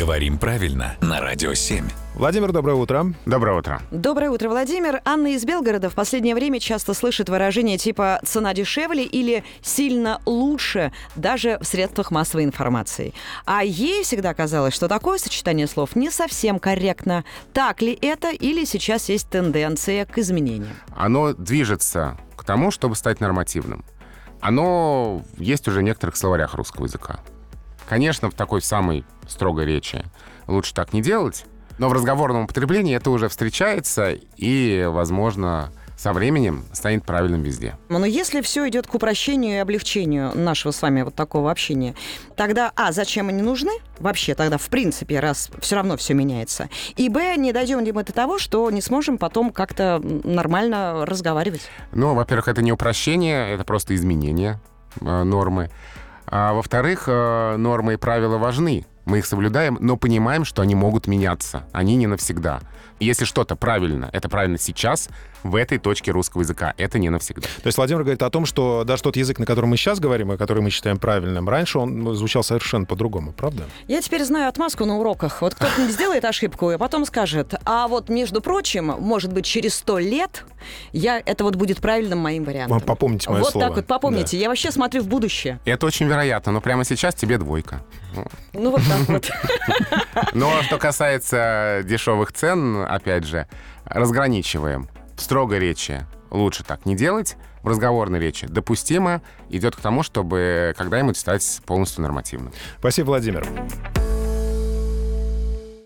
Говорим правильно на Радио 7. Владимир, доброе утро. Доброе утро. Доброе утро, Владимир. Анна из Белгорода в последнее время часто слышит выражение типа «цена дешевле» или «сильно лучше» даже в средствах массовой информации. А ей всегда казалось, что такое сочетание слов не совсем корректно. Так ли это или сейчас есть тенденция к изменениям? Оно движется к тому, чтобы стать нормативным. Оно есть уже в некоторых словарях русского языка. Конечно, в такой самой строгой речи лучше так не делать, но в разговорном употреблении это уже встречается и, возможно, со временем станет правильным везде. Но если все идет к упрощению и облегчению нашего с вами вот такого общения, тогда, а, зачем они нужны? Вообще тогда, в принципе, раз все равно все меняется. И, б, не дойдем ли мы до того, что не сможем потом как-то нормально разговаривать? Ну, во-первых, это не упрощение, это просто изменение э, нормы. А во-вторых, э, нормы и правила важны. Мы их соблюдаем, но понимаем, что они могут меняться. Они не навсегда. И если что-то правильно, это правильно сейчас, в этой точке русского языка. Это не навсегда. То есть Владимир говорит о том, что даже тот язык, на котором мы сейчас говорим, и который мы считаем правильным, раньше он звучал совершенно по-другому, правда? Я теперь знаю отмазку на уроках. Вот кто-то сделает ошибку, а потом скажет, а вот, между прочим, может быть, через сто лет я, это вот будет правильным моим вариантом. Попомните мое вот слово. Вот так вот, попомните. Да. Я вообще смотрю в будущее. Это очень вероятно, но прямо сейчас тебе двойка. Ну, вот так вот. Но что касается дешевых цен, опять же, разграничиваем. В строгой речи лучше так не делать, в разговорной речи допустимо, идет к тому, чтобы когда-нибудь стать полностью нормативным. Спасибо, Владимир.